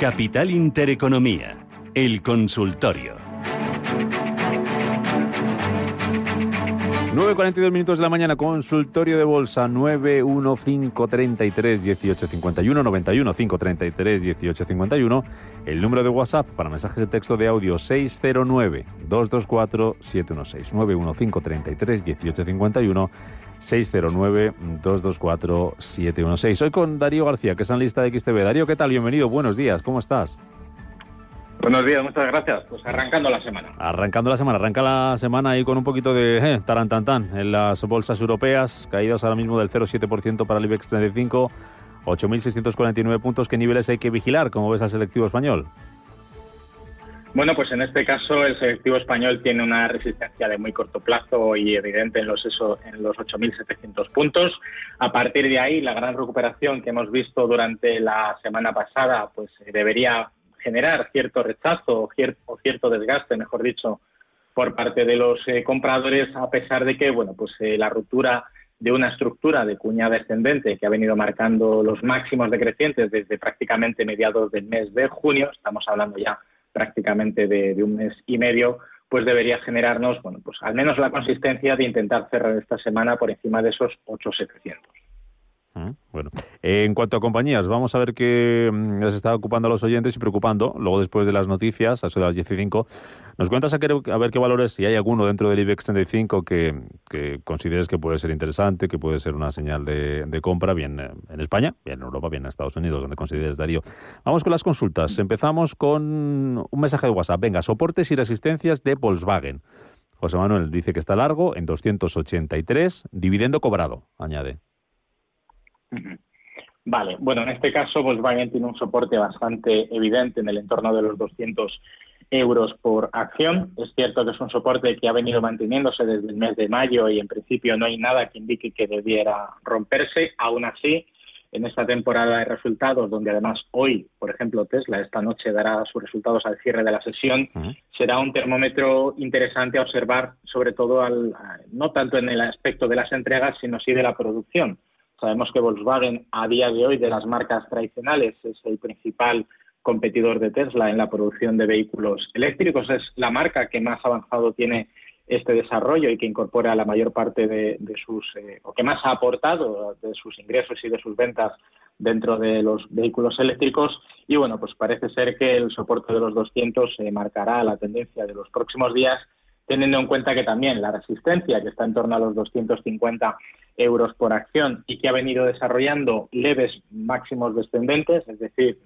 Capital Intereconomía, el consultorio. 9.42 minutos de la mañana, consultorio de bolsa 91533 1851 91 533 1851. El número de WhatsApp para mensajes de texto de audio 609 224 716 91533 1851 609 224 716. Hoy con Darío García, que es analista de XTV. Darío, ¿qué tal? Bienvenido, buenos días, ¿cómo estás? Buenos días, muchas gracias. Pues arrancando la semana. Arrancando la semana, arranca la semana ahí con un poquito de eh, tarantantán en las bolsas europeas, caídas ahora mismo del 0,7% para el IBEX 35, 8.649 puntos. ¿Qué niveles hay que vigilar? ¿Cómo ves al selectivo español? Bueno, pues en este caso el selectivo español tiene una resistencia de muy corto plazo y evidente en los, eso, en los 8.700 puntos. A partir de ahí, la gran recuperación que hemos visto durante la semana pasada, pues debería generar cierto rechazo o cierto, desgaste, mejor dicho, por parte de los eh, compradores, a pesar de que, bueno, pues eh, la ruptura de una estructura de cuña descendente que ha venido marcando los máximos decrecientes desde prácticamente mediados del mes de junio, estamos hablando ya prácticamente de, un mes y medio, pues debería generarnos, bueno, pues al menos la consistencia de intentar cerrar esta semana por encima de esos 8,700. Bueno, en cuanto a compañías, vamos a ver qué mm, les está ocupando a los oyentes y preocupando. Luego, después de las noticias, a eso de las 15, nos cuentas a, ver qué valores, si hay alguno dentro del IBEX 35 que, consideres que puede ser interesante, que puede ser una señal de, compra, bien eh, en España, bien en Europa, bien en Estados Unidos, donde consideres Darío. Vamos con las consultas. Empezamos con un mensaje de WhatsApp. Venga, soportes y resistencias de Volkswagen. José Manuel dice que está largo en 283, dividendo cobrado, añade. Vale, bueno, en este caso Volkswagen tiene un soporte bastante evidente en el entorno de los 200 euros por acción. Es cierto que es un soporte que ha venido manteniéndose desde el mes de mayo y en principio no hay nada que indique que debiera romperse. Aún así, en esta temporada de resultados, donde además hoy, por ejemplo, Tesla esta noche dará sus resultados al cierre de la sesión, será un termómetro interesante a observar, sobre todo al, no tanto en el aspecto de las entregas, sino sí de la producción Sabemos que Volkswagen a día de hoy de las marcas tradicionales es el principal competidor de Tesla en la producción de vehículos eléctricos. Es la marca que más avanzado tiene este desarrollo y que incorpora la mayor parte de, sus, eh, o que más ha aportado de sus ingresos y de sus ventas dentro de los vehículos eléctricos. Y bueno, pues parece ser que el soporte de los 200 se marcará la tendencia de los próximos días teniendo en cuenta que también la resistencia, que está en torno a los 250 euros por acción y que ha venido desarrollando leves máximos descendentes, es decir,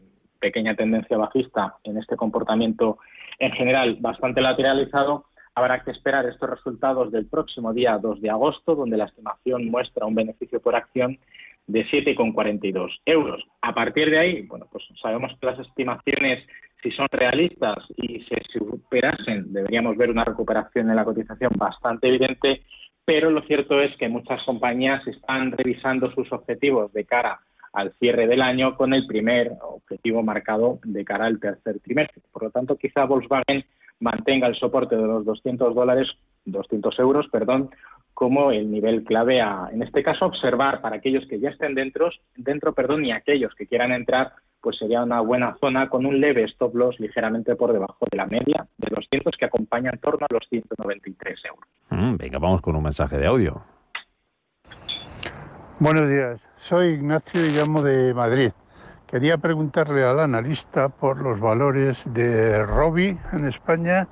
pequeña tendencia bajista en este comportamiento en general bastante lateralizado, habrá que esperar estos resultados del próximo día 2 de agosto, donde la estimación muestra un beneficio por acción de 7,42 euros. A partir de ahí, bueno, pues sabemos que las estimaciones si son realistas y se superasen, deberíamos ver una recuperación en la cotización bastante evidente, pero lo cierto es que muchas compañías están revisando sus objetivos de cara al cierre del año con el primer objetivo marcado de cara al tercer trimestre. Por lo tanto, quizá Volkswagen mantenga el soporte de los 200 dólares, 200 euros, perdón, como el nivel clave a, en este caso, observar para aquellos que ya estén dentro, dentro, perdón, y aquellos que quieran entrar pues sería una buena zona con un leve stop loss ligeramente por debajo de la media de los 100 que acompaña en torno a los 193 euros. Mm, venga, vamos con un mensaje de audio. Buenos días, soy Ignacio y llamo de Madrid. Quería preguntarle al analista por los valores de Robi en España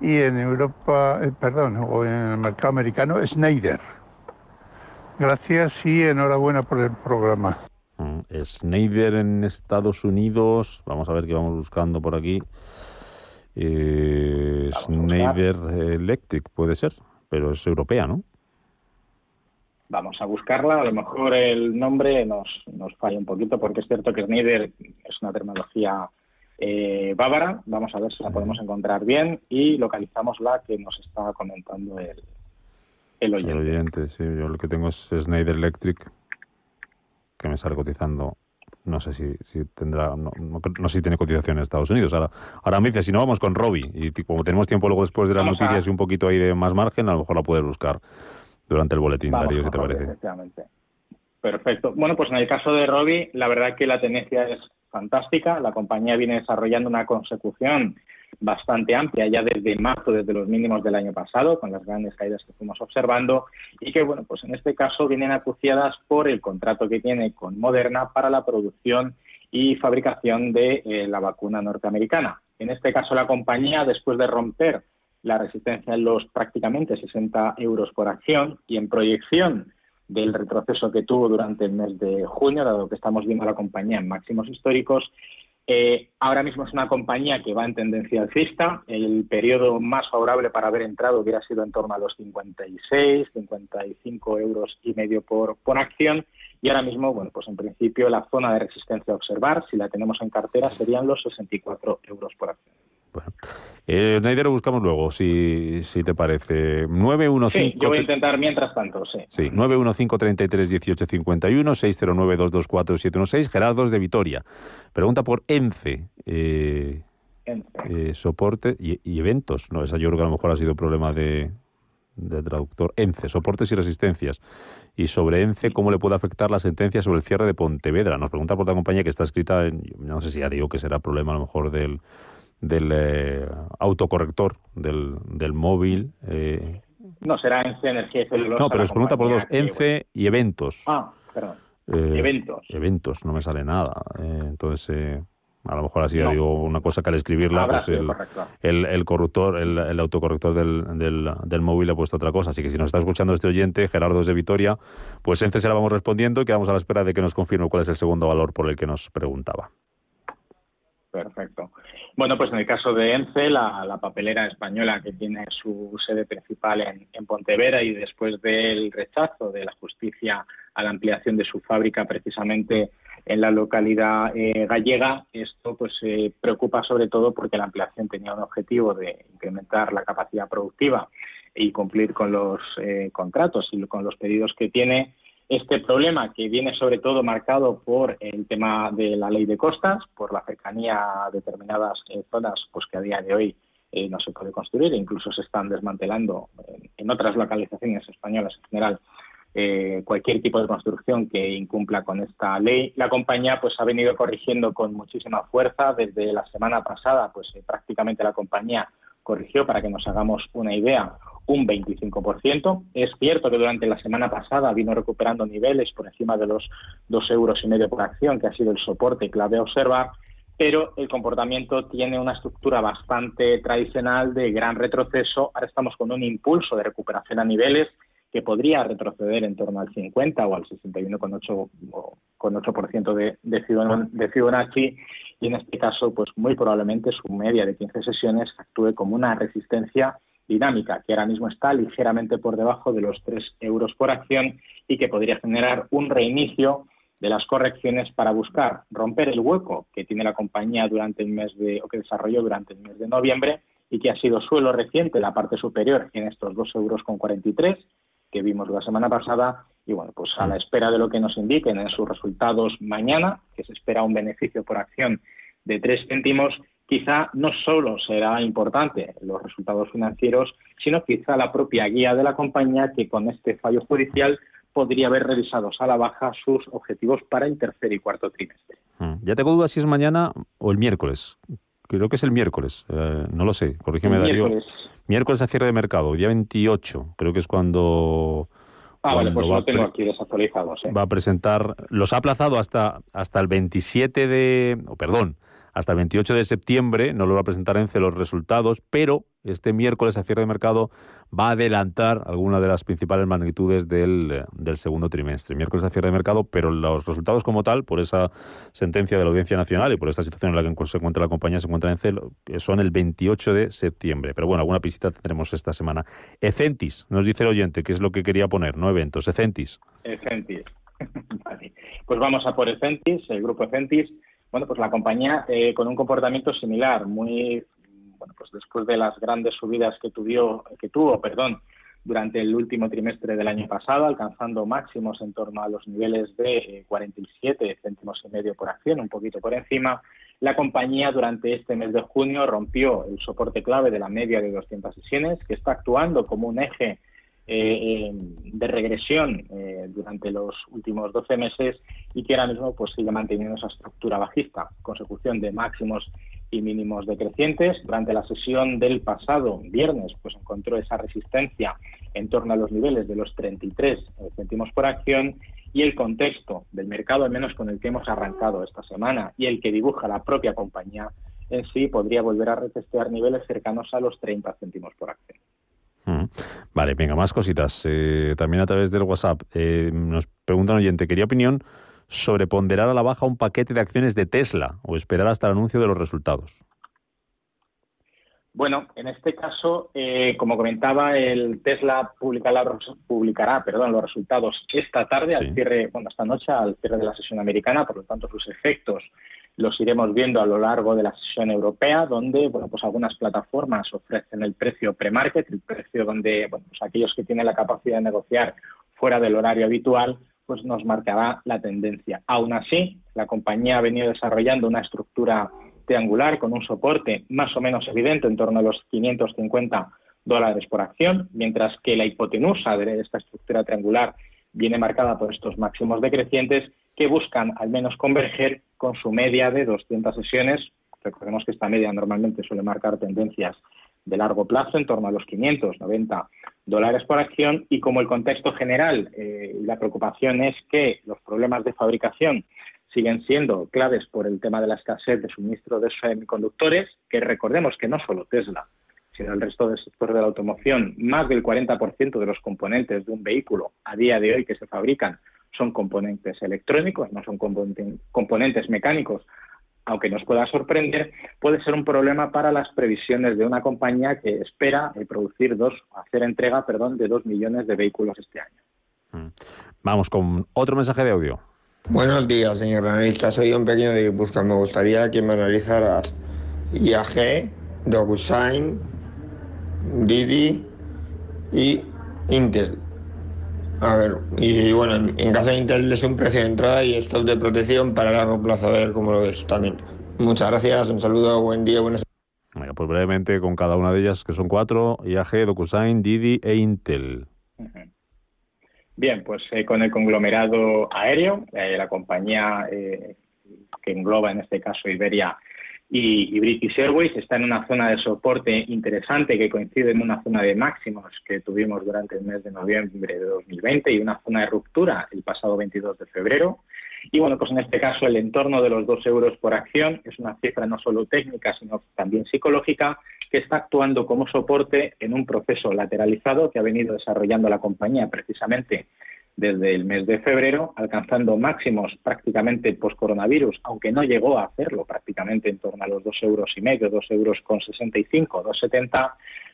y en Europa, eh, perdón, o en el mercado americano, Schneider. Gracias y enhorabuena por el programa. Mm, Schneider en Estados Unidos, vamos a ver qué vamos buscando por aquí. Eh, Schneider Electric puede ser, pero es europea, ¿no? Vamos a buscarla, a lo mejor el nombre nos, nos falla un poquito porque es cierto que Schneider es una terminología eh, bávara, vamos a ver si la podemos encontrar bien y localizamos la que nos está comentando el, el oyente. El oyente, sí, yo lo que tengo es Schneider Electric que me sale cotizando. No sé si, si tendrá, no, no, sé si tiene cotización en Estados Unidos. Ahora, ahora me dice, si no vamos con Robbie, y como tenemos tiempo luego después de las noticias y un poquito ahí de más margen, a lo mejor la puedes buscar durante el boletín, Darío, si te parece. Perfecto. Bueno, pues en el caso de Robi, la verdad que la tendencia es fantástica. La compañía viene desarrollando una consecución bastante amplia ya desde marzo, desde los mínimos del año pasado, con las grandes caídas que fuimos observando y que, bueno, pues en este caso vienen acuciadas por el contrato que tiene con Moderna para la producción y fabricación de eh, la vacuna norteamericana. En este caso, la compañía, después de romper la resistencia en los prácticamente 60 euros por acción y en proyección del retroceso que tuvo durante el mes de junio, dado que estamos viendo a la compañía en máximos históricos. Eh, ahora mismo es una compañía que va en tendencia alcista. El periodo más favorable para haber entrado hubiera sido en torno a los 56, 55 euros y medio por, por acción. Y ahora mismo, bueno, pues en principio la zona de resistencia a observar, si la tenemos en cartera, serían los 64 euros por acción. Bueno, eh, lo buscamos luego, si, si te parece. 915... Sí, yo voy a intentar mientras tanto, sí. Sí, 915-33-1851, 609-224-716, Gerardo de Vitoria. Pregunta por ENCE. Eh, eh, soporte y, eventos. No, esa yo creo que a lo mejor ha sido problema de, de traductor. ENCE, soportes y resistencias. Y sobre ENCE, ¿cómo le puede afectar la sentencia sobre el cierre de Pontevedra? Nos pregunta por la compañía que está escrita en, no sé si ya digo que será problema a lo mejor del del eh, autocorrector del, del móvil. Eh. No, será ENCE Energía y Celulosa. No, pero os pregunta por dos, ENCE y eventos. Ah, perdón. Eh, eventos. Eventos, no me sale nada. entonces, a lo mejor así digo una cosa que al escribirla, pues el, el, corruptor, el, el autocorrector del, del, del, móvil ha puesto otra cosa. Así que si nos está escuchando este oyente, Gerardo es de Vitoria, pues ENCE se la vamos respondiendo y quedamos a la espera de que nos confirme cuál es el segundo valor por el que nos preguntaba. Perfecto. Bueno, pues en el caso de ENCE, la, papelera española que tiene su sede principal en, Pontevedra y después del rechazo de la justicia a la ampliación de su fábrica precisamente en la localidad eh, gallega, esto pues eh, preocupa sobre todo porque la ampliación tenía un objetivo de incrementar la capacidad productiva y cumplir con los eh, contratos y con los pedidos que tiene este problema que viene sobre todo marcado por el tema de la ley de costas, por la cercanía a determinadas eh, zonas pues que a día de hoy eh, no se puede construir e incluso se están desmantelando en, otras localizaciones españolas en general eh, cualquier tipo de construcción que incumpla con esta ley. La compañía pues ha venido corrigiendo con muchísima fuerza desde la semana pasada, pues prácticamente la compañía corrigió para que nos hagamos una idea un 25%. Es cierto que durante la semana pasada vino recuperando niveles por encima de los dos euros y medio por acción, que ha sido el soporte clave a observar, pero el comportamiento tiene una estructura bastante tradicional de gran retroceso. Ahora estamos con un impulso de recuperación a niveles que podría retroceder en torno al 50 o al 61,8% de, de, de Fibonacci. Y en este caso, pues muy probablemente su media de 15 sesiones actúe como una resistencia dinámica, que ahora mismo está ligeramente por debajo de los 3 euros por acción y que podría generar un reinicio de las correcciones para buscar romper el hueco que tiene la compañía durante el mes de o que desarrolló durante el mes de noviembre y que ha sido suelo reciente la parte superior en estos 2 euros con 43 que vimos la semana pasada y bueno pues a la espera de lo que nos indiquen en sus resultados mañana que se espera un beneficio por acción de 3 céntimos quizá no solo será importante los resultados financieros, sino quizá la propia guía de la compañía que con este fallo judicial podría haber revisado a la baja sus objetivos para el tercer y cuarto trimestre. Hmm. Ya tengo dudas si es mañana o el miércoles. Creo que es el miércoles, eh, no lo sé, corrígeme Darío. Miércoles. Miércoles a cierre de mercado, día 28, creo que es cuando... Ah, vale, pues lo tengo aquí desactualizado. Va a presentar, los ha aplazado hasta, hasta el 27 de, oh, perdón, hasta el 28 de septiembre no lo va a presentar ENCE los resultados, pero este miércoles a cierre de mercado va a adelantar algunas de las principales magnitudes del, segundo trimestre. Miércoles a cierre de mercado, pero los resultados como tal, por esa sentencia de la Audiencia Nacional y por esta situación en la que se encuentra la compañía, se encuentra ENCE, son el 28 de septiembre. Pero bueno, alguna visita tendremos esta semana. Ecentis, nos dice el oyente, que es lo que quería poner, no eventos. Ecentis. Ecentis. vale. Pues vamos a por Ecentis, el grupo Ecentis bueno, pues la compañía eh, con un comportamiento similar, muy, bueno, pues después de las grandes subidas que, tuvo, que tuvo, perdón, durante el último trimestre del año pasado, alcanzando máximos en torno a los niveles de 47 eh, céntimos y medio por acción, un poquito por encima. La compañía durante este mes de junio rompió el soporte clave de la media de 200 sesiones, que está actuando como un eje eh, de regresión eh, durante los últimos 12 meses y que ahora mismo pues sigue manteniendo esa estructura bajista, consecución de máximos y mínimos decrecientes. Durante la sesión del pasado viernes pues encontró esa resistencia en torno a los niveles de los 33 céntimos por acción y el contexto del mercado, al menos con el que hemos arrancado esta semana y el que dibuja la propia compañía en sí, podría volver a retestear niveles cercanos a los 30 céntimos por acción. Vale, venga, más cositas. Eh, también a través del WhatsApp eh, nos pregunta un oyente, quería opinión sobre ponderar a la baja un paquete de acciones de Tesla o esperar hasta el anuncio de los resultados. Bueno, en este caso, eh, como comentaba, el Tesla publicará, publicará perdón, los resultados esta tarde, al cierre, bueno, esta noche, al cierre de la sesión americana, por lo tanto, sus efectos los iremos viendo a lo largo de la sesión europea, donde bueno, pues algunas plataformas ofrecen el precio pre-market, el precio donde pues aquellos que tienen la capacidad de negociar fuera del horario habitual, pues nos marcará la tendencia. Aún así, la compañía ha venido desarrollando una estructura triangular con un soporte más o menos evidente en torno a los 550 dólares por acción, mientras que la hipotenusa de esta estructura triangular viene marcada por estos máximos decrecientes que buscan al menos converger con su media de 200 sesiones. Recordemos que esta media normalmente suele marcar tendencias de largo plazo en torno a los 590 dólares por acción y como el contexto general eh, y la preocupación es que los problemas de fabricación siguen siendo claves por el tema de la escasez de suministro de semiconductores, que recordemos que no solo Tesla, sino el resto del sector de la automoción, más del 40% de los componentes de un vehículo a día de hoy que se fabrican son componentes electrónicos, no son componentes mecánicos, aunque nos pueda sorprender, puede ser un problema para las previsiones de una compañía que espera eh, producir dos, hacer entrega, perdón, de dos millones de vehículos este año. Mm. Vamos con otro mensaje de audio. Buenos días, señor analista. Soy un pequeño de Busca. Me gustaría que me analizaras IAG, DocuSign, Didi y Intel. A ver, y, bueno, en, caso de Intel es un precio de entrada y stop de protección para largo plazo, a ver cómo lo ves también. Muchas gracias, un saludo, buen día, buenas Venga, pues brevemente con cada una de ellas, que son cuatro, IAG, DocuSign, Didi e Intel. Bien, pues eh, con el conglomerado aéreo, eh, la compañía eh, que engloba en este caso Iberia y, British Airways está en una zona de soporte interesante que coincide en una zona de máximos que tuvimos durante el mes de noviembre de 2020 y una zona de ruptura el pasado 22 de febrero. Y bueno, pues en este caso el entorno de los 2 euros por acción es una cifra no solo técnica, sino también psicológica, que está actuando como soporte en un proceso lateralizado que ha venido desarrollando la compañía precisamente desde el mes de febrero, alcanzando máximos prácticamente post-coronavirus, aunque no llegó a hacerlo prácticamente en torno a los dos euros y medio, dos euros con 65, 2,70.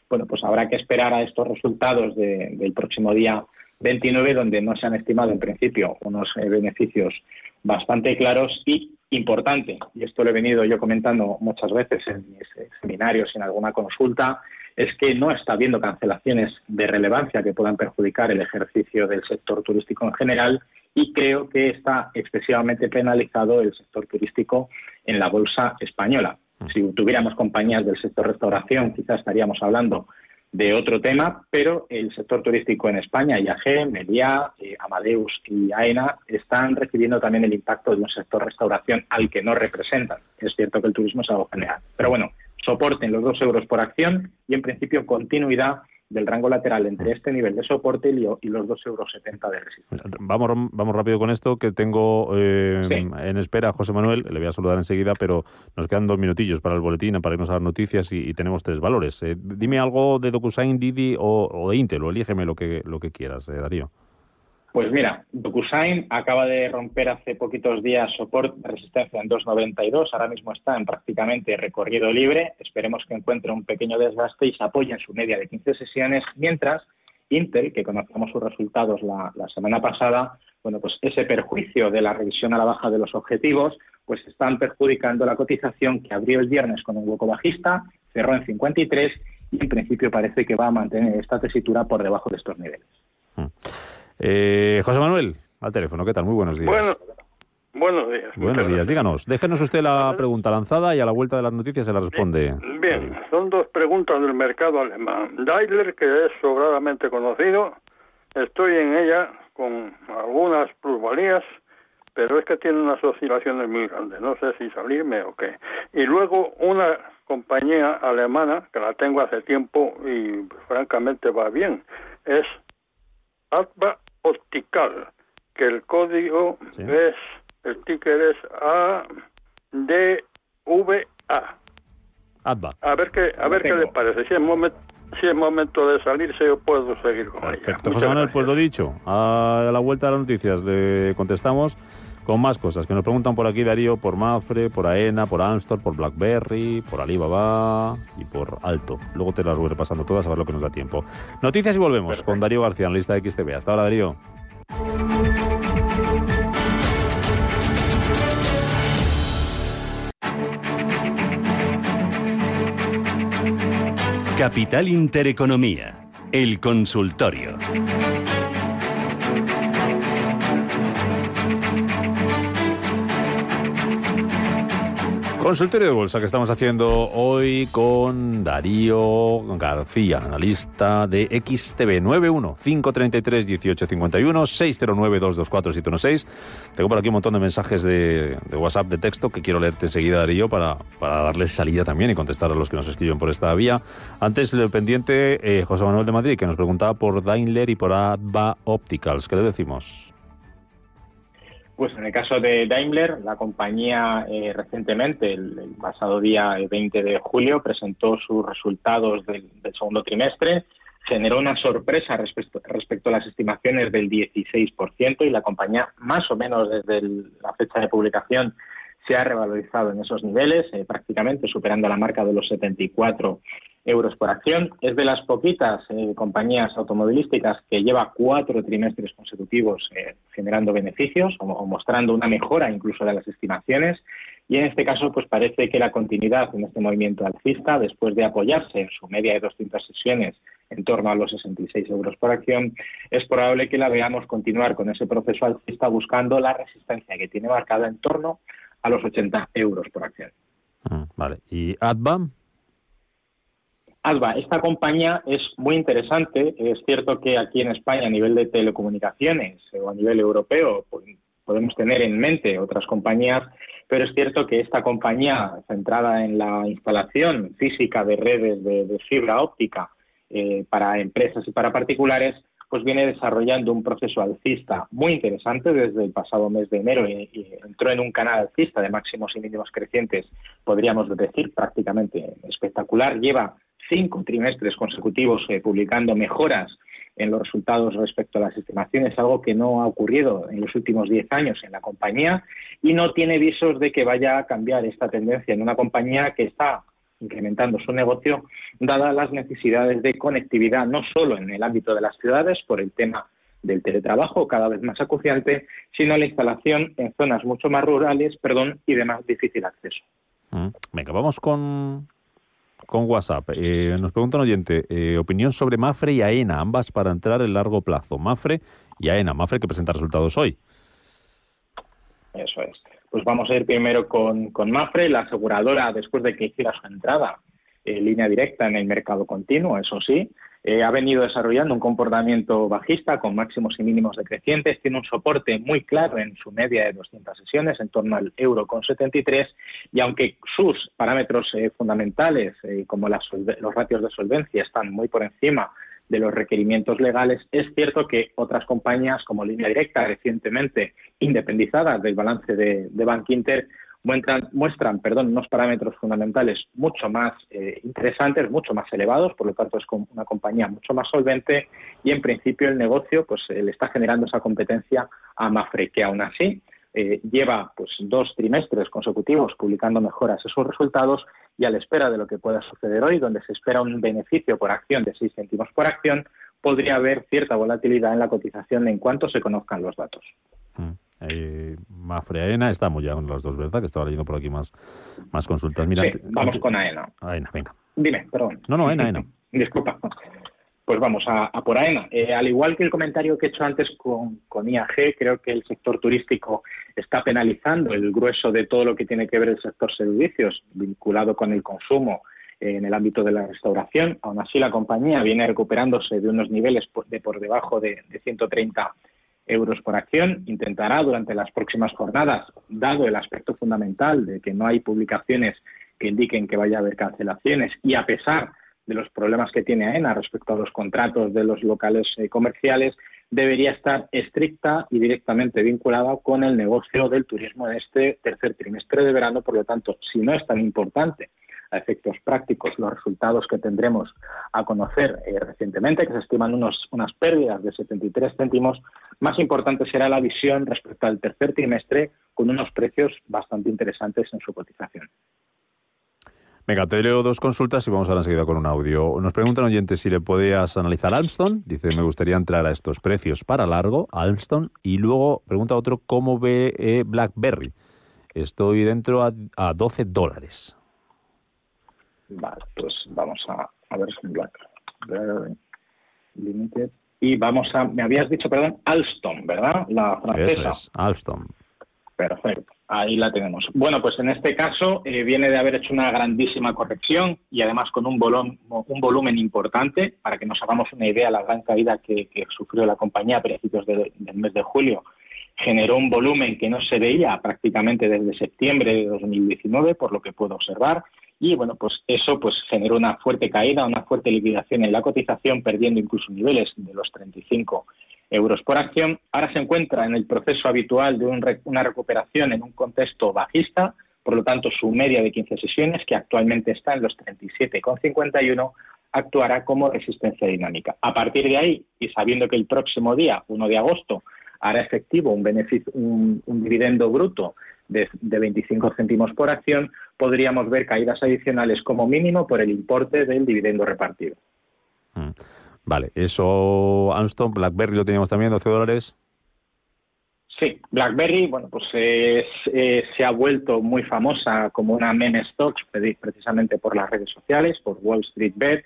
Bueno, pues habrá que esperar a estos resultados del próximo día 29, donde no se han estimado en principio unos eh, beneficios bastante claros y importante, y esto lo he venido yo comentando muchas veces en mis eh, seminarios y en alguna consulta, es que no está habiendo cancelaciones de relevancia que puedan perjudicar el ejercicio del sector turístico en general y creo que está excesivamente penalizado el sector turístico en la bolsa española. Mm. Si tuviéramos compañías del sector restauración, quizás estaríamos hablando de otro tema, pero el sector turístico en España, IAG, Meliá, eh, Amadeus y AENA, están recibiendo también el impacto de un sector restauración al que no representan. Es cierto que el turismo es algo general. Pero bueno, soporten los dos euros por acción y en principio continuidad del rango lateral entre este nivel de soporte y los 2,70 euros de resistencia. Vamos, vamos rápido con esto, que tengo eh, en espera a José Manuel, le voy a saludar enseguida, pero nos quedan dos minutillos para el boletín, para irnos a las noticias y, tenemos tres valores. Eh, dime algo de DocuSign, Didi o, de Intel, o elígeme lo que, lo que quieras, eh, Darío. Pues mira, DocuSign acaba de romper hace poquitos días soporte resistencia en 2.92, ahora mismo está en prácticamente recorrido libre, esperemos que encuentre un pequeño desgaste y se apoye en su media de 15 sesiones, mientras Intel, que conocemos sus resultados la, semana pasada, bueno, pues ese perjuicio de la revisión a la baja de los objetivos, pues están perjudicando la cotización que abrió el viernes con un hueco bajista, cerró en 53 y en principio parece que va a mantener esta tesitura por debajo de estos niveles. Hmm. Eh, José Manuel, al teléfono, ¿qué tal? Muy buenos días. Bueno, Buenos días. Buenos días, díganos. Déjenos usted la pregunta lanzada y a la vuelta de las noticias se la responde. Bien, son dos preguntas del mercado alemán. Daimler, que es sobradamente conocido, estoy en ella con algunas plusvalías, pero es que tiene unas oscilaciones muy grandes. No sé si salirme o qué. Y luego una compañía alemana, que la tengo hace tiempo y francamente va bien, es Alba Optical, que el código es el ticker es ADVA. ADVA. A ver qué, a ver qué le parece. Si es momento si es momento de salirse, yo puedo seguir con Perfecto, José Manuel, pues lo dicho. A la vuelta de las noticias le contestamos con más cosas. Que nos preguntan por aquí, Darío, por Mafre, por AENA, por Amstor, por BlackBerry, por Alibaba y por Alto. Luego te las voy repasando todas a ver lo que nos da tiempo. Noticias y volvemos con Darío García, analista de XTV. Hasta ahora, Darío. Capital Intereconomía, el consultorio. Consultorio de Bolsa que estamos haciendo hoy con Darío García, analista de XTB 91 533 1851 609 224 716. Tengo por aquí un montón de mensajes de, WhatsApp de texto que quiero leerte enseguida, Darío, para, para darles salida también y contestar a los que nos escriben por esta vía. Antes, el pendiente, eh, José Manuel de Madrid, que nos preguntaba por Daimler y por Adva Opticals. ¿Qué le decimos? Pues en el caso de Daimler, la compañía eh, recientemente, el, pasado día 20 de julio, presentó sus resultados del, segundo trimestre, generó una sorpresa respecto, respecto, a las estimaciones del 16% y la compañía, más o menos desde la fecha de publicación, se ha revalorizado en esos niveles, eh, prácticamente superando la marca de los 74 euros por acción. Es de las poquitas eh, compañías automovilísticas que lleva cuatro trimestres consecutivos eh, generando beneficios o, mostrando una mejora incluso de las estimaciones. Y en este caso, pues parece que la continuidad en este movimiento alcista, después de apoyarse en su media de 200 sesiones en torno a los 66 euros por acción, es probable que la veamos continuar con ese proceso alcista buscando la resistencia que tiene marcada en torno a los 80 euros por acción. Mm, vale. ¿Y ADVAM? Alba, esta compañía es muy interesante. Es cierto que aquí en España, a nivel de telecomunicaciones o a nivel europeo, pues, podemos tener en mente otras compañías, pero es cierto que esta compañía, centrada en la instalación física de redes de, fibra óptica eh, para empresas y para particulares, pues viene desarrollando un proceso alcista muy interesante desde el pasado mes de enero y, entró en un canal alcista de máximos y mínimos crecientes, podríamos decir prácticamente espectacular. Lleva cinco trimestres consecutivos eh, publicando mejoras en los resultados respecto a las estimaciones, algo que no ha ocurrido en los últimos diez años en la compañía y no tiene visos de que vaya a cambiar esta tendencia en una compañía que está incrementando su negocio, dadas las necesidades de conectividad, no solo en el ámbito de las ciudades, por el tema del teletrabajo cada vez más acuciante, sino la instalación en zonas mucho más rurales perdón, y de más difícil acceso. Mm. Venga, vamos con, con WhatsApp. Eh, nos pregunta un oyente, eh, opinión sobre Mafre y AENA, ambas para entrar en largo plazo. Mafre y AENA. Mafre que presenta resultados hoy. Eso es. Pues vamos a ir primero con, con Mafre, la aseguradora, después de que hiciera su entrada en línea directa en el mercado continuo, eso sí, eh, ha venido desarrollando un comportamiento bajista con máximos y mínimos decrecientes, tiene un soporte muy claro en su media de 200 sesiones, en torno al euro con 73, y aunque sus parámetros eh, fundamentales, eh, como los ratios de solvencia, están muy por encima de los requerimientos legales, es cierto que otras compañías como Línea Directa, recientemente independizadas del balance de, de Bank Inter, muestran, muestran perdón, unos parámetros fundamentales mucho más eh, interesantes, mucho más elevados, por lo tanto es una compañía mucho más solvente y en principio el negocio pues eh, le está generando esa competencia a Mafre, que aún así eh, lleva pues dos trimestres consecutivos publicando mejoras en sus resultados y a la espera de lo que pueda suceder hoy, donde se espera un beneficio por acción de 6 céntimos por acción, podría haber cierta volatilidad en la cotización en cuanto se conozcan los datos. Mm. Eh, Mafre AENA, estamos ya con las dos, ¿verdad? Que estaba leyendo por aquí más, más consultas. vamos con AENA. AENA, venga. Dime, perdón. No, no, AENA, AENA. Disculpa. pues vamos a, por AENA. Eh, al igual que el comentario que he hecho antes con, con, IAG, creo que el sector turístico está penalizando el grueso de todo lo que tiene que ver el sector servicios vinculado con el consumo en el ámbito de la restauración. Aún así, la compañía viene recuperándose de unos niveles de por debajo de, de 130 euros por acción. Intentará durante las próximas jornadas, dado el aspecto fundamental de que no hay publicaciones que indiquen que vaya a haber cancelaciones y a pesar de los problemas que tiene AENA respecto a los contratos de los locales eh, comerciales, debería estar estricta y directamente vinculada con el negocio del turismo en este tercer trimestre de verano. Por lo tanto, si no es tan importante a efectos prácticos los resultados que tendremos a conocer eh, recientemente, que se estiman unos, unas pérdidas de 73 céntimos, más importante será la visión respecto al tercer trimestre con unos precios bastante interesantes en su cotización. Venga, te leo dos consultas y vamos ahora enseguida con un audio. Nos preguntan oyentes si le podías analizar Almston. Dice, me gustaría entrar a estos precios para largo, Almston. Y luego pregunta otro, ¿cómo ve eh, BlackBerry? Estoy dentro a, a 12 dólares. Vale, pues vamos a, a ver si BlackBerry Limited. Y vamos a, me habías dicho, perdón, Alstom, ¿verdad? La francesa. Eso es, Alstom. Perfecto. Ahí la tenemos. Bueno, pues en este caso eh, viene de haber hecho una grandísima corrección y además con un, volumen, un volumen importante. Para que nos hagamos una idea, la gran caída que, sufrió la compañía a principios del mes de julio generó un volumen que no se veía prácticamente desde septiembre de 2019, por lo que puedo observar. Y bueno, pues eso pues generó una fuerte caída, una fuerte liquidación en la cotización, perdiendo incluso niveles de los 35 euros por acción. Ahora se encuentra en el proceso habitual de una recuperación en un contexto bajista, por lo tanto su media de 15 sesiones, que actualmente está en los 37,51, actuará como resistencia dinámica. A partir de ahí, y sabiendo que el próximo día, 1 de agosto, hará efectivo un, beneficio, un, dividendo bruto de, 25 céntimos por acción, podríamos ver caídas adicionales como mínimo por el importe del dividendo repartido. Mm. Vale, eso Armstrong, BlackBerry lo teníamos también, 12 dólares. Sí, BlackBerry, bueno, pues eh, se ha vuelto muy famosa como una meme stock precisamente por las redes sociales, por Wall Street Bets,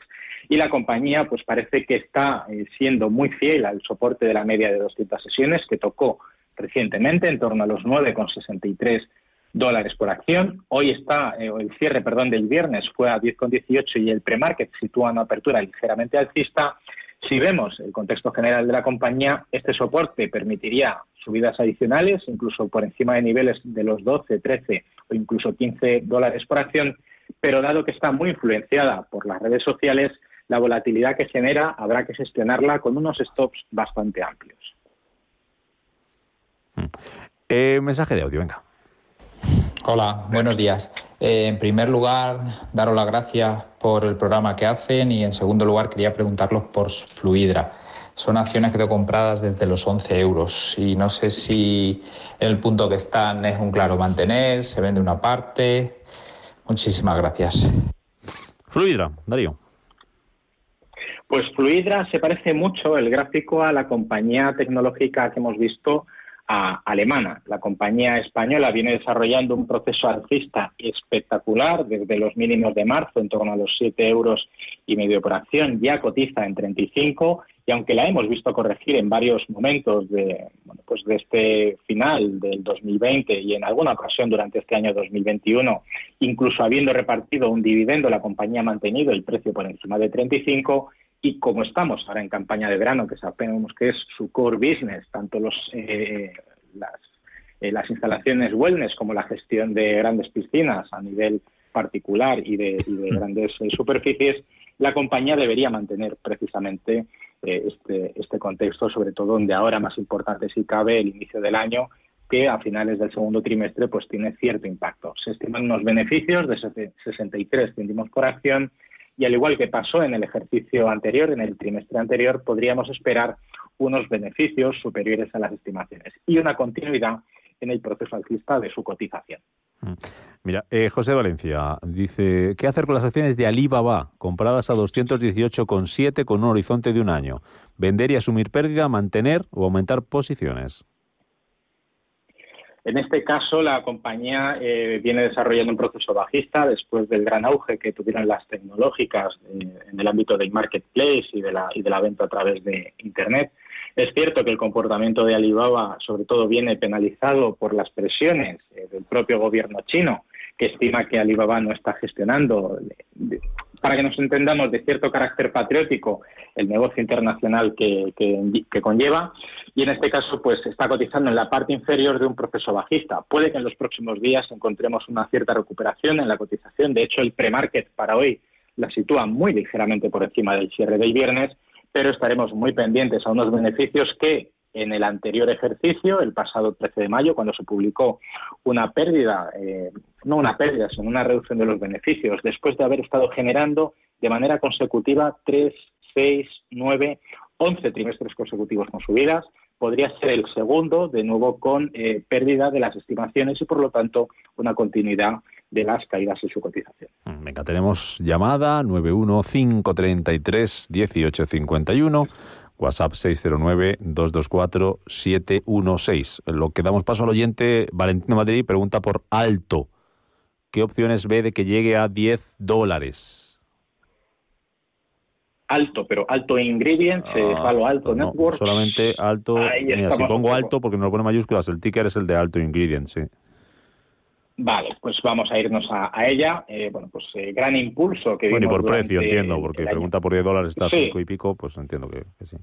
y la compañía pues parece que está eh, siendo muy fiel al soporte de la media de 200 sesiones que tocó recientemente en torno a los 9,63 dólares por acción. Hoy está, eh, el cierre, perdón, del viernes fue a 10,18 y el premarket sitúa una apertura ligeramente alcista. Si vemos el contexto general de la compañía, este soporte permitiría subidas adicionales, incluso por encima de niveles de los 12, 13 o incluso 15 dólares por acción, pero dado que está muy influenciada por las redes sociales, la volatilidad que genera habrá que gestionarla con unos stops bastante amplios. Mm. Eh, mensaje de audio, venga. Hola, buenos días. Eh, en primer lugar, daros las gracias por el programa que hacen y en segundo lugar quería preguntaros por Fluidra. Son acciones que tengo compradas desde los 11 euros y no sé si en el punto que están es un claro mantener, se vende una parte. Muchísimas gracias. Fluidra, Darío. Pues Fluidra se parece mucho el gráfico a la compañía tecnológica que hemos visto alemana. La compañía española viene desarrollando un proceso alcista espectacular desde los mínimos de marzo, en torno a los 7 euros y medio por acción, ya cotiza en 35 y aunque la hemos visto corregir en varios momentos de, pues de este final del 2020 y en alguna ocasión durante este año 2021, incluso habiendo repartido un dividendo, la compañía ha mantenido el precio por encima de 35 y como estamos ahora en campaña de verano, que sabemos que es su core business, tanto los, eh, las, eh, las, instalaciones wellness como la gestión de grandes piscinas a nivel particular y de, mm. grandes eh, superficies, la compañía debería mantener precisamente este, este contexto, sobre todo donde ahora más importante si cabe el inicio del año, que a finales del segundo trimestre pues tiene cierto impacto. Se estiman unos beneficios de 63 céntimos por acción y al igual que pasó en el ejercicio anterior, en el trimestre anterior, podríamos esperar unos beneficios superiores a las estimaciones y una continuidad en el proceso alcista de su cotización. Mm. Mira, eh, José Valencia dice, ¿qué hacer con las acciones de Alibaba compradas a 218,7 con un horizonte de un año? ¿Vender y asumir pérdida, mantener o aumentar posiciones? En este caso, la compañía eh, viene desarrollando un proceso bajista después del gran auge que tuvieron las tecnológicas eh, en el ámbito del marketplace y de, la, y de la venta a través de Internet. Es cierto que el comportamiento de Alibaba, sobre todo, viene penalizado por las presiones eh, del propio gobierno chino, que estima que Alibaba no está gestionando, para que nos entendamos, de cierto carácter patriótico el negocio internacional que, que, conlleva y en este caso pues está cotizando en la parte inferior de un proceso bajista. Puede que en los próximos días encontremos una cierta recuperación en la cotización. De hecho, el pre-market para hoy la sitúa muy ligeramente por encima del cierre del viernes, pero estaremos muy pendientes a unos beneficios que en el anterior ejercicio, el pasado 13 de mayo, cuando se publicó una pérdida, eh, no una pérdida, sino una reducción de los beneficios, después de haber estado generando de manera consecutiva 3, 6, 9, 11 trimestres consecutivos con subidas, podría ser el segundo, de nuevo con eh, pérdida de las estimaciones y, por lo tanto, una continuidad de las caídas en su cotización. Mm, venga, tenemos llamada 915331851. WhatsApp 609-224-716. Lo que damos paso al oyente, Valentino Madrid pregunta por alto. ¿Qué opciones ve de que llegue a 10 dólares? Alto, pero alto ingredients, eh, ah, alto network. Solamente alto. Mira, si pongo alto, porque no lo pone mayúsculas, el ticker es el de alto ingredients, sí. Vale, pues vamos a irnos a, ella. Eh, bueno, pues eh, gran impulso que Bueno, y por precio, entiendo, porque pregunta por 10 dólares está a 5 y pico, pues entiendo que, sí.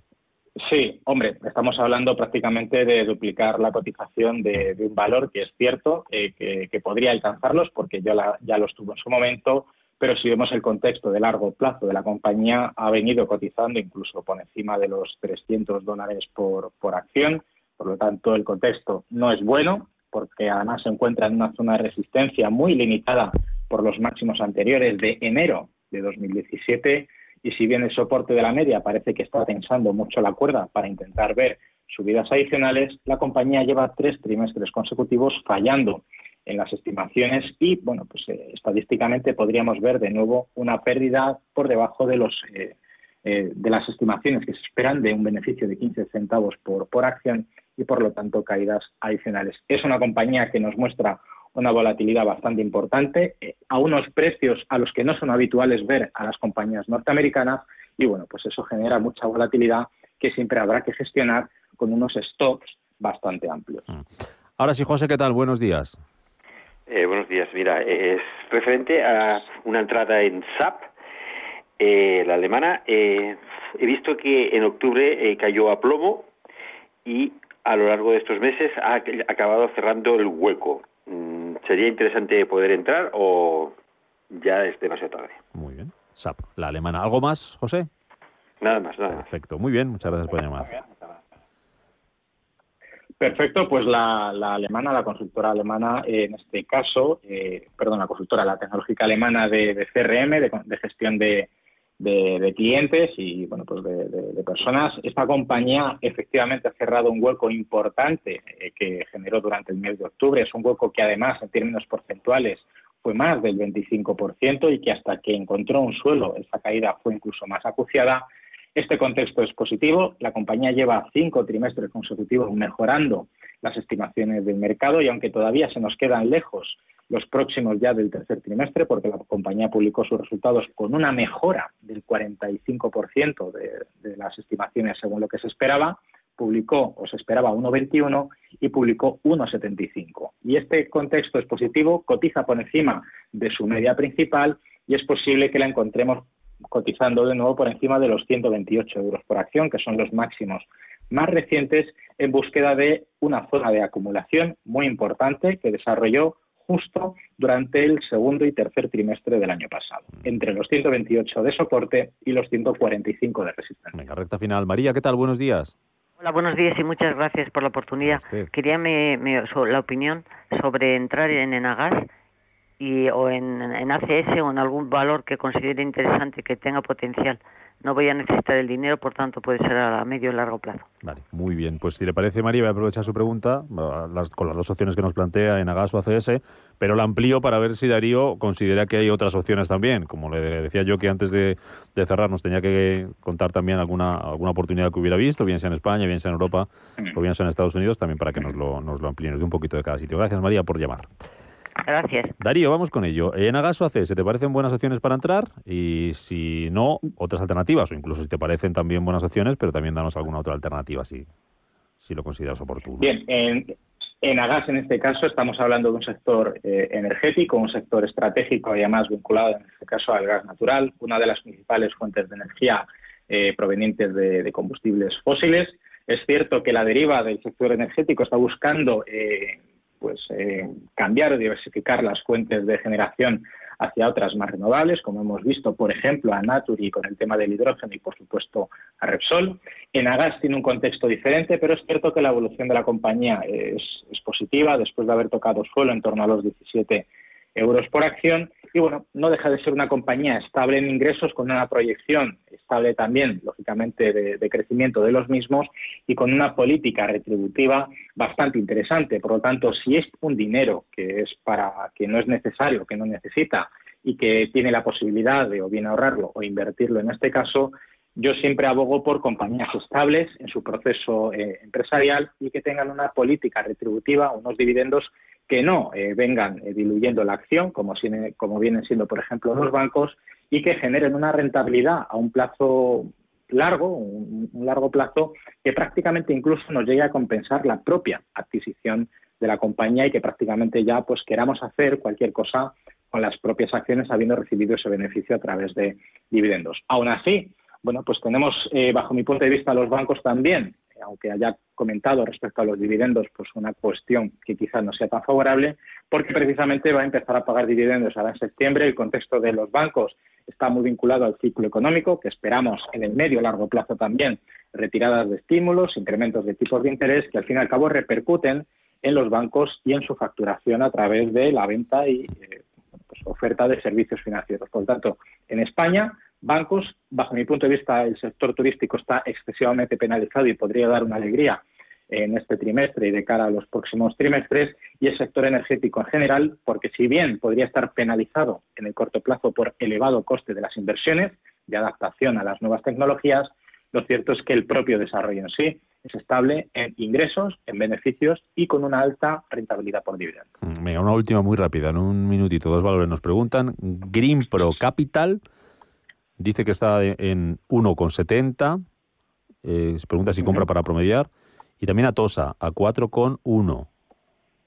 Sí, hombre, estamos hablando prácticamente de duplicar la cotización de, un valor que es cierto eh, que, podría alcanzarlos porque ya, la, ya los tuvo en su momento, pero si vemos el contexto de largo plazo de la compañía, ha venido cotizando incluso por encima de los 300 dólares por, por acción, por lo tanto el contexto no es bueno, porque además se encuentra en una zona de resistencia muy limitada por los máximos anteriores de enero de 2017 y si bien el soporte de la media parece que está tensando mucho la cuerda para intentar ver subidas adicionales, la compañía lleva tres trimestres consecutivos fallando en las estimaciones y, bueno, pues eh, estadísticamente podríamos ver de nuevo una pérdida por debajo de los eh, eh, de las estimaciones que se esperan de un beneficio de 15 centavos por, por acción y por lo tanto caídas adicionales. Es una compañía que nos muestra una volatilidad bastante importante eh, a unos precios a los que no son habituales ver a las compañías norteamericanas y bueno, pues eso genera mucha volatilidad que siempre habrá que gestionar con unos stocks bastante amplios. Mm. Ahora sí, José, ¿qué tal? Buenos días. Eh, buenos días. Mira, es referente a una entrada en SAP, eh, la alemana. he visto que en octubre cayó a plomo y a lo largo de estos meses ha acabado cerrando el hueco. ¿Sería interesante poder entrar o ya es demasiado tarde? Muy bien. SAP, la alemana. ¿Algo más, José? Nada más, nada Perfecto. Muy bien, muchas gracias por llamar. Perfecto, pues la, alemana, la consultora alemana, en este caso, eh, perdón, la consultora, la tecnológica alemana de, CRM, de gestión de, de, clientes y bueno pues de, personas. Esta compañía efectivamente ha cerrado un hueco importante eh, que generó durante el mes de octubre. Es un hueco que además en términos porcentuales fue más del 25% y que hasta que encontró un suelo esa caída fue incluso más acuciada. Este contexto es positivo. La compañía lleva cinco trimestres consecutivos mejorando las estimaciones del mercado y aunque todavía se nos quedan lejos los próximos ya del tercer trimestre, porque la compañía publicó sus resultados con una mejora del 45% de, de las estimaciones según lo que se esperaba, publicó o se esperaba 1,21 y publicó 1,75. Y este contexto es positivo, cotiza por encima de su media principal y es posible que la encontremos cotizando de nuevo por encima de los 128 euros por acción, que son los máximos más recientes, en búsqueda de una zona de acumulación muy importante que desarrolló justo durante el segundo y tercer trimestre del año pasado, entre los 128 de soporte y los 145 de resistencia. Venga, recta final. María, ¿qué tal? Buenos días. Hola, buenos días y muchas gracias por la oportunidad. Quería me, la opinión sobre entrar en Enagas y, o en, en ACS o en algún valor que considere interesante que tenga potencial no voy a necesitar el dinero, por tanto puede ser a medio y largo plazo. Vale, muy bien. Pues si le parece, María, voy a aprovechar su pregunta con las dos opciones que nos plantea en Agas o ACS, pero la amplío para ver si Darío considera que hay otras opciones también. Como le decía yo que antes de, cerrar nos tenía que contar también alguna, alguna oportunidad que hubiera visto, bien sea en España, bien sea en Europa o bien sea en Estados Unidos, también para que nos lo, nos lo amplíen de un poquito de cada sitio. Gracias, María, por llamar. Gracias. Darío, vamos con ello. En Agaso AC, ¿se te parecen buenas opciones para entrar? Y si no, otras alternativas, o incluso si te parecen también buenas opciones, pero también danos alguna otra alternativa si, si lo consideras oportuno. Bien, en, en Agas, en este caso, estamos hablando de un sector eh, energético, un sector estratégico y además vinculado, en este caso, al gas natural, una de las principales fuentes de energía eh, provenientes de, combustibles fósiles. Es cierto que la deriva del sector energético está buscando eh, pues eh, cambiar o diversificar las fuentes de generación hacia otras más renovables, como hemos visto, por ejemplo, a Naturi con el tema del hidrógeno y, por supuesto, a Repsol. En Agas tiene un contexto diferente, pero es cierto que la evolución de la compañía es, es positiva después de haber tocado suelo en torno a los 17 euros por acción. Y bueno, no deja de ser una compañía estable en ingresos con una proyección estable también, lógicamente, de, crecimiento de los mismos y con una política retributiva bastante interesante. Por lo tanto, si es un dinero que es para que no es necesario, que no necesita y que tiene la posibilidad de o bien ahorrarlo o invertirlo en este caso, yo siempre abogo por compañías estables en su proceso eh, empresarial y que tengan una política retributiva, unos dividendos que no eh, vengan eh, diluyendo la acción, como, como vienen siendo, por ejemplo, los bancos, y que generen una rentabilidad a un plazo largo, un, largo plazo, que prácticamente incluso nos llegue a compensar la propia adquisición de la compañía y que prácticamente ya pues queramos hacer cualquier cosa con las propias acciones habiendo recibido ese beneficio a través de dividendos. Aún así, bueno, pues tenemos, eh, bajo mi punto de vista, los bancos también aunque haya comentado respecto a los dividendos, pues una cuestión que quizás no sea tan favorable, porque precisamente va a empezar a pagar dividendos ahora en septiembre. El contexto de los bancos está muy vinculado al ciclo económico, que esperamos en el medio largo plazo también retiradas de estímulos, incrementos de tipos de interés, que al fin y al cabo repercuten en los bancos y en su facturación a través de la venta y eh, pues, oferta de servicios financieros. Por lo tanto, en España bancos. Bajo mi punto de vista, el sector turístico está excesivamente penalizado y podría dar una alegría en este trimestre y de cara a los próximos trimestres, y el sector energético en general, porque si bien podría estar penalizado en el corto plazo por elevado coste de las inversiones de adaptación a las nuevas tecnologías, lo cierto es que el propio desarrollo en sí es estable en ingresos, en beneficios y con una alta rentabilidad por dividendo. Venga, una última muy rápida, en un minutito, dos valores nos preguntan. Green Pro Capital Dice que está en 1,70. Eh, se pregunta si compra para promediar. Y también a Tosa, a 4,1.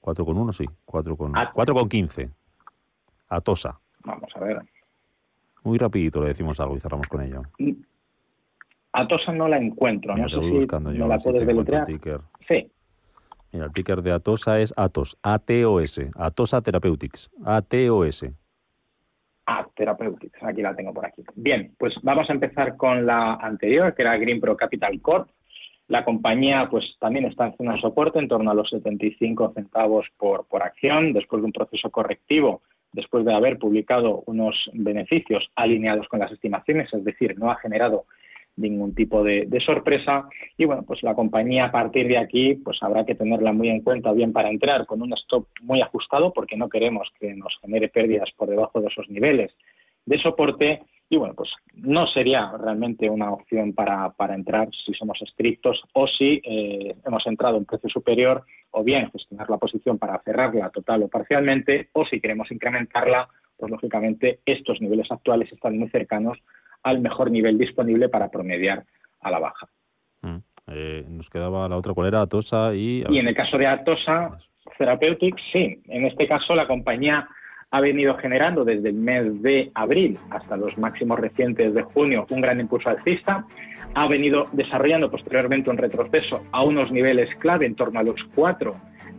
4,1, sí. 4,15. A Tosa. Vamos a ver. Muy rapidito le decimos algo y cerramos con ello. A Tosa no la encuentro. no sé si no la puedes deletrear. Sí. Mira, el ticker de Atosa es Atos, A-T-O-S, Atosa Therapeutics, A-T-O-S. Therapeutics, aquí la tengo por aquí. Bien, pues vamos a empezar con la anterior, que era Green Pro Capital Corp. La compañía pues también está en zona soporte en torno a los 75 centavos por, por acción, después de un proceso correctivo, después de haber publicado unos beneficios alineados con las estimaciones, es decir, no ha generado ningún tipo de, sorpresa. Y bueno, pues la compañía a partir de aquí, pues habrá que tenerla muy en cuenta, bien para entrar con un stop muy ajustado, porque no queremos que nos genere pérdidas por debajo de esos niveles de soporte. Y bueno, pues no sería realmente una opción para, para entrar si somos estrictos o si eh, hemos entrado en precio superior, o bien gestionar la posición para cerrarla total o parcialmente, o si queremos incrementarla, pues lógicamente estos niveles actuales están muy cercanos al mejor nivel disponible para promediar a la baja. Mm. Eh, nos quedaba la otra, ¿cuál era? Atosa y... Y en el caso de Atosa Therapeutics, sí. En este caso la compañía ha venido generando desde el mes de abril hasta los máximos recientes de junio un gran impulso alcista. Ha venido desarrollando posteriormente un retroceso a unos niveles clave en torno a los 4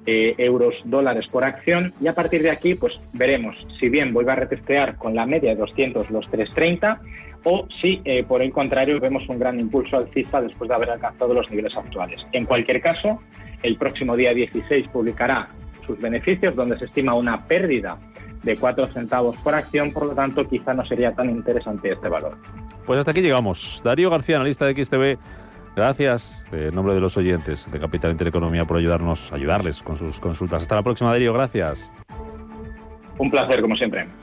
eh, euros dólares por acción y a partir de aquí pues veremos si bien vuelve a retestear con la media de 200 los 330 o si, eh, por el contrario, vemos un gran impulso alcista después de haber alcanzado los niveles actuales. En cualquier caso, el próximo día 16 publicará sus beneficios, donde se estima una pérdida de 4 centavos por acción, por lo tanto quizá no sería tan interesante este valor. Pues hasta aquí llegamos. Darío García, analista de XTV. Gracias, en nombre de los oyentes de Capital Intereconomía, por ayudarnos, ayudarles con sus consultas. Hasta la próxima, Darío. Gracias. Un placer, como siempre.